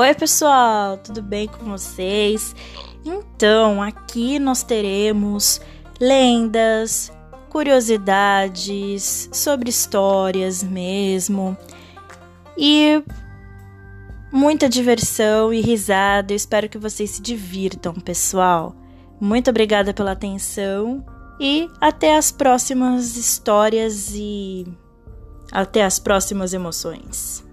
Oi, pessoal, tudo bem com vocês? Então, aqui nós teremos lendas, curiosidades sobre histórias mesmo e muita diversão e risada. Eu espero que vocês se divirtam, pessoal. Muito obrigada pela atenção e até as próximas histórias e até as próximas emoções.